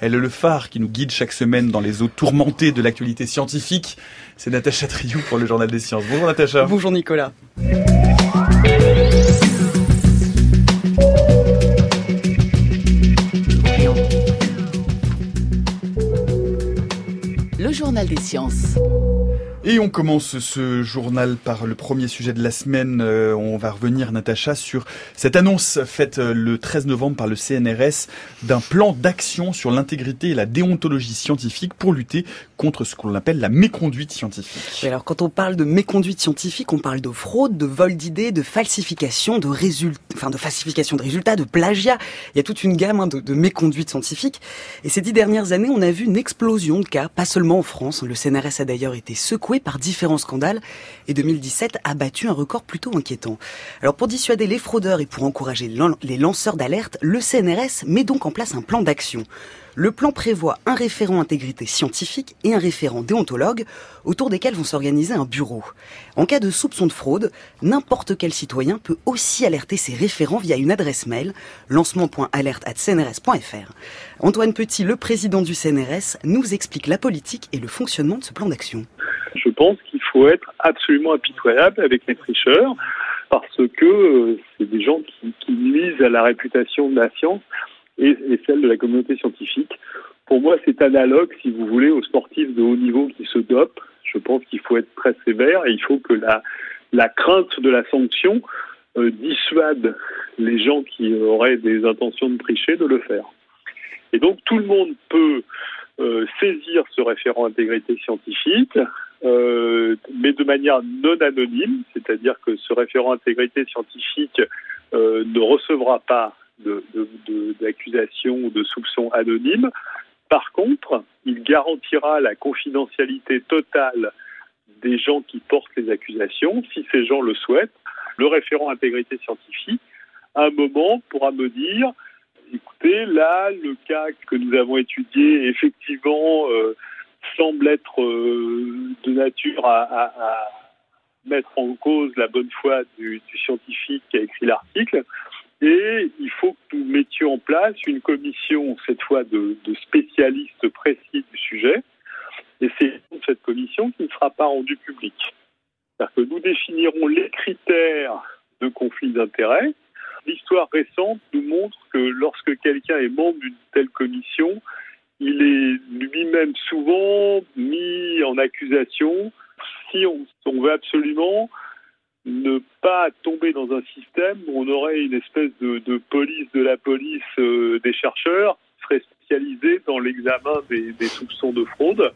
Elle est le phare qui nous guide chaque semaine dans les eaux tourmentées de l'actualité scientifique. C'est Natacha Triou pour le Journal des Sciences. Bonjour Natacha. Bonjour Nicolas. Le Journal des Sciences. Et on commence ce journal par le premier sujet de la semaine. Euh, on va revenir, Natacha, sur cette annonce faite euh, le 13 novembre par le CNRS d'un plan d'action sur l'intégrité et la déontologie scientifique pour lutter contre ce qu'on appelle la méconduite scientifique. alors, quand on parle de méconduite scientifique, on parle de fraude, de vol d'idées, de falsification, de résultats, enfin, de falsification de résultats, de plagiat. Il y a toute une gamme hein, de, de méconduite scientifique. Et ces dix dernières années, on a vu une explosion de cas, pas seulement en France. Le CNRS a d'ailleurs été secoué par différents scandales et 2017 a battu un record plutôt inquiétant. Alors pour dissuader les fraudeurs et pour encourager les lanceurs d'alerte, le CNRS met donc en place un plan d'action. Le plan prévoit un référent intégrité scientifique et un référent déontologue autour desquels vont s'organiser un bureau. En cas de soupçon de fraude, n'importe quel citoyen peut aussi alerter ses référents via une adresse mail lancement.alerte@cnrs.fr. Antoine Petit, le président du CNRS, nous explique la politique et le fonctionnement de ce plan d'action. Je pense qu'il faut être absolument impitoyable avec les tricheurs parce que euh, c'est des gens qui, nuisent à la réputation de la science et, celle de la communauté scientifique. Pour moi, c'est analogue, si vous voulez, aux sportifs de haut niveau qui se dopent. Je pense qu'il faut être très sévère et il faut que la, la crainte de la sanction euh, dissuade les gens qui auraient des intentions de tricher de le faire. Et donc tout le monde peut euh, saisir ce référent intégrité scientifique, euh, mais de manière non anonyme, c'est-à-dire que ce référent intégrité scientifique euh, ne recevra pas d'accusation de, de, ou de soupçons anonymes. Par contre, il garantira la confidentialité totale des gens qui portent les accusations, si ces gens le souhaitent. Le référent intégrité scientifique, à un moment, pourra me dire, écoutez, là, le cas que nous avons étudié, effectivement, euh, semble être euh, de nature à, mettre en cause la bonne foi du, scientifique qui a écrit l'article. Et il faut que nous mettions en place une commission, cette fois de, de spécialistes précis du sujet. Et c'est cette commission qui ne sera pas rendue publique. C'est-à-dire que nous définirons les critères de conflit d'intérêts. L'histoire récente nous montre que lorsque quelqu'un est membre d'une telle commission, il est lui-même souvent mis en accusation si on, veut absolument ne pas tomber dans un système où on aurait une espèce de, police de la police euh, des chercheurs. Serait dans l'examen des soupçons de fraude.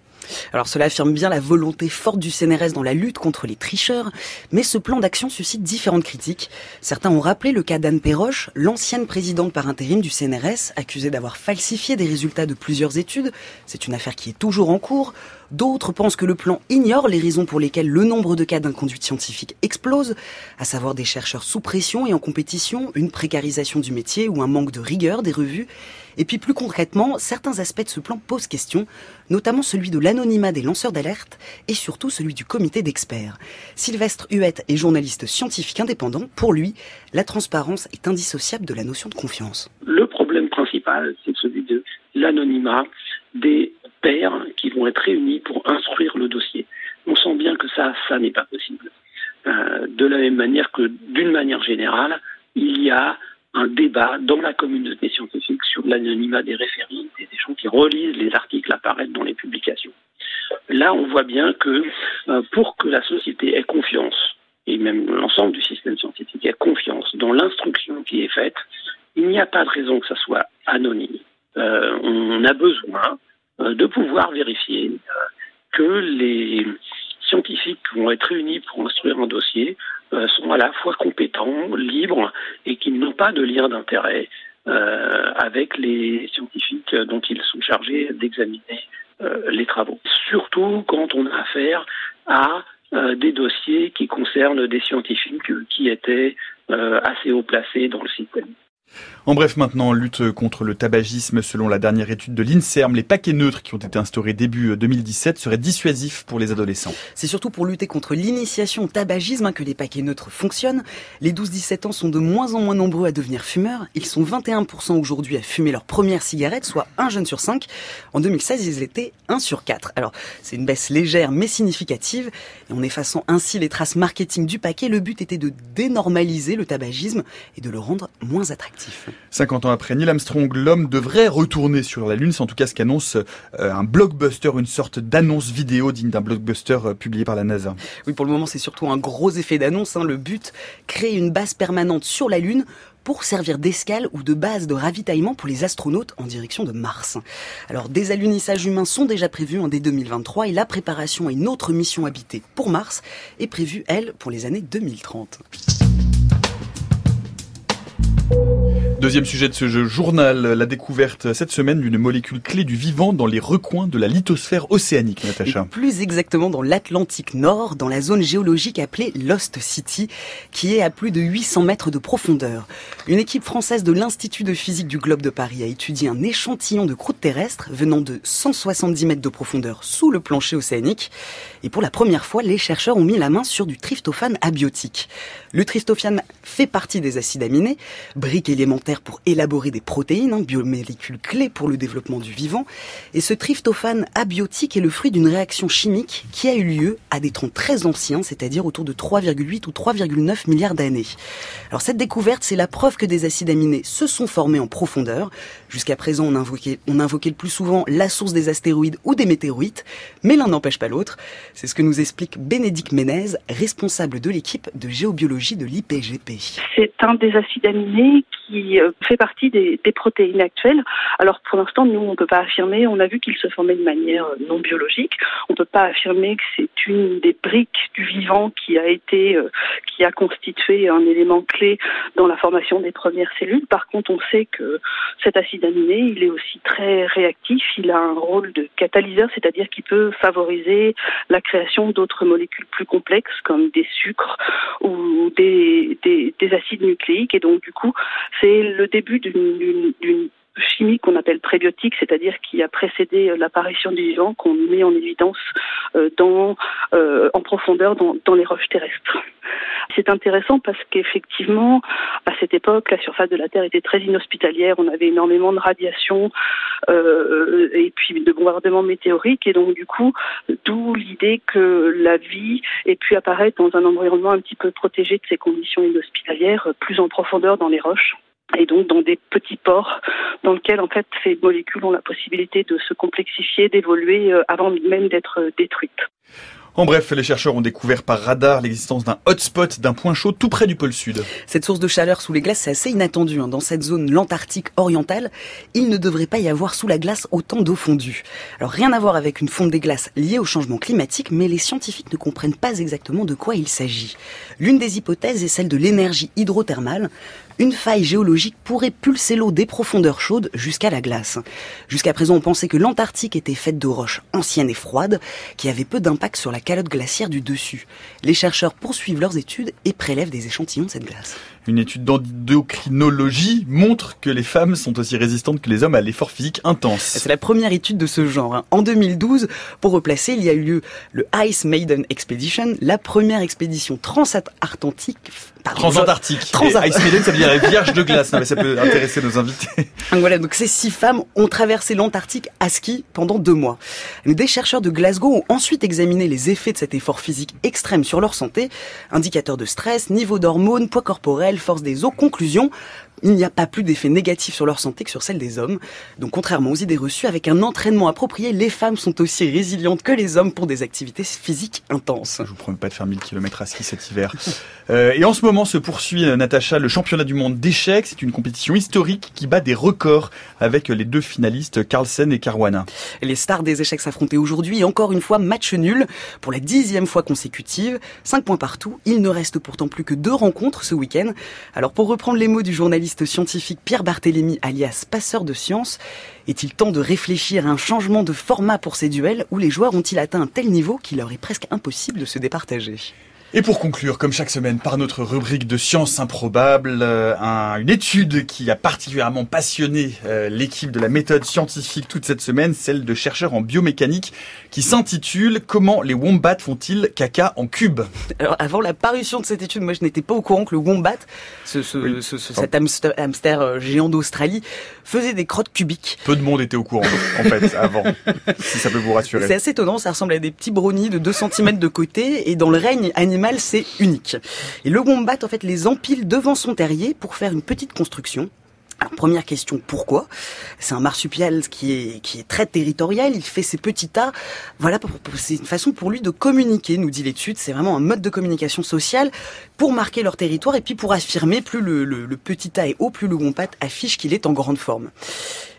Alors cela affirme bien la volonté forte du CNRS dans la lutte contre les tricheurs, mais ce plan d'action suscite différentes critiques. Certains ont rappelé le cas d'Anne Perroche, l'ancienne présidente par intérim du CNRS, accusée d'avoir falsifié des résultats de plusieurs études. C'est une affaire qui est toujours en cours. D'autres pensent que le plan ignore les raisons pour lesquelles le nombre de cas d'inconduite scientifique explose, à savoir des chercheurs sous pression et en compétition, une précarisation du métier ou un manque de rigueur des revues. Et puis plus concrètement, certains aspects de ce plan posent question, notamment celui de l'anonymat des lanceurs d'alerte et surtout celui du comité d'experts. Sylvestre Huette est journaliste scientifique indépendant. Pour lui, la transparence est indissociable de la notion de confiance. Le problème principal, c'est celui de l'anonymat des pairs qui vont être réunis pour instruire le dossier. On sent bien que ça, ça n'est pas possible. Euh, de la même manière que, d'une manière générale, il y a un débat dans la communauté scientifique sur l'anonymat des référents des gens qui relisent les articles apparaître dans les publications. Là, on voit bien que euh, pour que la société ait confiance, et même l'ensemble du système scientifique ait confiance dans l'instruction qui est faite, il n'y a pas de raison que ça soit anonyme. Euh, on a besoin euh, de pouvoir vérifier que les scientifiques qui vont être réunis pour instruire un dossier sont à la fois compétents, libres et qu'ils n'ont pas de lien d'intérêt avec les scientifiques dont ils sont chargés d'examiner euh, les travaux. Surtout quand on a affaire à euh, des dossiers qui concernent des scientifiques qui étaient assez haut placés dans le système. En bref, maintenant, lutte contre le tabagisme. Selon la dernière étude de l'INSERM, les paquets neutres qui ont été instaurés début 2017 seraient dissuasifs pour les adolescents. C'est surtout pour lutter contre l'initiation au tabagisme hein, que les paquets neutres fonctionnent. Les 12-17 ans sont de moins en moins nombreux à devenir fumeurs. Ils sont 21% aujourd'hui à fumer leur première cigarette, soit un jeune sur cinq. En 2016, ils étaient 1 sur 4. Alors, c'est une baisse légère mais significative. Et en effaçant ainsi les traces marketing du paquet, le but était de dénormaliser le tabagisme et de le rendre moins attractif. 50 ans après Neil Armstrong, l'homme devrait retourner sur la Lune. C'est en tout cas ce qu'annonce euh, un blockbuster, une sorte d'annonce vidéo digne d'un blockbuster euh, publié par la NASA. Oui, pour le moment, c'est surtout un gros effet d'annonce. Hein. Le but, créer une base permanente sur la Lune pour servir d'escale ou de base de ravitaillement pour les astronautes en direction de Mars. Alors des alunissages humains sont déjà prévus en dès 2023 et la préparation à une autre mission habitée pour Mars est prévue, elle, pour les années 2030. Deuxième sujet de ce jeu, journal, la découverte cette semaine d'une molécule clé du vivant dans les recoins de la lithosphère océanique, Natacha. plus exactement dans l'Atlantique Nord, dans la zone géologique appelée Lost City, qui est à plus de 800 mètres de profondeur. Une équipe française de l'Institut de physique du Globe de Paris a étudié un échantillon de croûte terrestre venant de 170 mètres de profondeur sous le plancher océanique. Et pour la première fois, les chercheurs ont mis la main sur du tryptophane abiotique. Le tryptophane fait partie des acides aminés, brique pour élaborer des protéines, hein, biomolécules clés pour le développement du vivant. Et ce tryptophane abiotique est le fruit d'une réaction chimique qui a eu lieu à des troncs très anciens, c'est-à-dire autour de 3,8 ou 3,9 milliards d'années. Alors cette découverte, c'est la preuve que des acides aminés se sont formés en profondeur. Jusqu'à présent, on invoquait, on le plus souvent la source des astéroïdes ou des météorites, mais l'un n'empêche pas l'autre. C'est ce que nous explique Bénédicte Ménez, responsable de l'équipe de géobiologie de l'IPGP. C'est un des acides aminés euh, fait partie des, protéines actuelles. Alors pour l'instant, nous, on ne peut pas affirmer, on a vu qu'il se formait de manière euh, non biologique, on ne peut pas affirmer que c'est une des briques du vivant qui a été, euh, qui a constitué un élément clé dans la formation des premières cellules. Par contre, on sait que cet acide aminé, il est aussi très réactif, il a un rôle de catalyseur, c'est-à-dire qu'il peut favoriser la création d'autres molécules plus complexes comme des sucres ou des, des, des acides nucléiques. Et donc, du coup, c'est le début d'une chimie qu'on appelle prébiotique, c'est-à-dire qui a précédé euh, l'apparition du vivant, qu'on met en évidence euh, dans, euh, en profondeur dans, les roches terrestres. C'est intéressant parce qu'effectivement, à cette époque, la surface de la Terre était très inhospitalière. On avait énormément de radiation et puis de bombardements météoriques. Et donc, du coup, d'où l'idée que la vie ait pu apparaître dans un environnement un petit peu protégé de ces conditions inhospitalières, plus en profondeur dans les roches et donc dans des petits ports dans lesquels en fait ces molécules ont la possibilité de se complexifier, d'évoluer euh, avant même d'être euh, détruites. En bref, les chercheurs ont découvert par radar l'existence d'un hotspot, d'un point chaud tout près du pôle sud. Cette source de chaleur sous les glaces, c'est assez inattendu. Hein. Dans cette zone, l'Antarctique orientale, il ne devrait pas y avoir sous la glace autant d'eau fondue. Alors rien à voir avec une fonte des glaces liée au changement climatique, mais les scientifiques ne comprennent pas exactement de quoi il s'agit. L'une des hypothèses est celle de l'énergie hydrothermale une faille géologique pourrait pulser l'eau des profondeurs chaudes jusqu'à la glace. Jusqu'à présent, on pensait que l'Antarctique était faite de roches anciennes et froides qui avaient peu d'impact sur la calotte glaciaire du dessus. Les chercheurs poursuivent leurs études et prélèvent des échantillons de cette glace. Une étude d'endocrinologie montre que les femmes sont aussi résistantes que les hommes à l'effort physique intense. C'est la première étude de ce genre. Hein. En 2012, pour replacer, il y a eu lieu le Ice Maiden Expedition, la première expédition transatlantique Transantarctique. Ice Maiden, ça veut dire vierge de glace. mais ça peut intéresser nos invités. Donc voilà, donc ces six femmes ont traversé l'Antarctique à ski pendant deux mois. Des chercheurs de Glasgow ont ensuite examiné les effets de cet effort physique extrême sur leur santé, indicateurs de stress, niveau d'hormones, poids corporel, force des eaux. Conclusion, il n'y a pas plus d'effet négatif sur leur santé que sur celle des hommes. Donc contrairement aux idées reçues, avec un entraînement approprié, les femmes sont aussi résilientes que les hommes pour des activités physiques intenses. Je vous promets pas de faire 1000 km à ski cet hiver. euh, et en ce moment se poursuit, euh, Natacha, le championnat du monde d'échecs. C'est une compétition historique qui bat des records avec les deux finalistes Carlsen et Caruana. Les stars des échecs s'affrontaient aujourd'hui encore une fois match nul pour la dixième fois consécutive. Cinq points partout. Il ne reste pourtant plus que deux rencontres ce week-end. Alors pour reprendre les mots du journaliste scientifique Pierre Barthélémy, alias passeur de science, est-il temps de réfléchir à un changement de format pour ces duels où les joueurs ont-ils atteint un tel niveau qu'il leur est presque impossible de se départager? Et pour conclure, comme chaque semaine, par notre rubrique de sciences improbables, euh, une étude qui a particulièrement passionné euh, l'équipe de la méthode scientifique toute cette semaine, celle de chercheurs en biomécanique, qui s'intitule Comment les wombats font-ils caca en cube? Alors avant la parution de cette étude, moi je n'étais pas au courant que le wombat, ce, ce, ce, cet hamster, hamster euh, géant d'Australie, faisait des crottes cubiques. Peu de monde était au courant, en fait, avant, si ça peut vous rassurer. C'est assez étonnant, ça ressemble à des petits brownies de 2 cm de côté, et dans le règne animal, c'est unique. Et le wombat, en fait, les empile devant son terrier pour faire une petite construction. Alors, première question, pourquoi? C'est un marsupial qui est, qui très territorial, il fait ses petits tas. Voilà, c'est une façon pour lui de communiquer, nous dit l'étude. C'est vraiment un mode de communication sociale pour marquer leur territoire et puis pour affirmer, plus le, le petit tas est haut, plus le wombat affiche qu'il est en grande forme.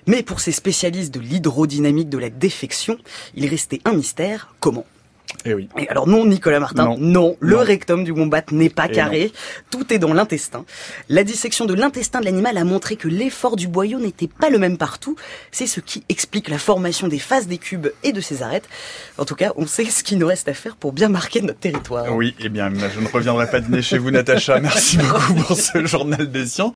Mais pour ces spécialistes de l'hydrodynamique de la défection, il restait un mystère, comment? Eh oui. Et alors non, Nicolas Martin, non, le rectum du wombat n'est pas carré, tout est dans l'intestin. La dissection de l'intestin de l'animal a montré que l'effort du boyau n'était pas le même partout, c'est ce qui explique la formation des faces des cubes et de ses arêtes. En tout cas, on sait ce qu'il nous reste à faire pour bien marquer notre territoire. Oui, eh bien, je ne reviendrai pas dîner chez vous, Natacha. Merci beaucoup pour ce journal des sciences.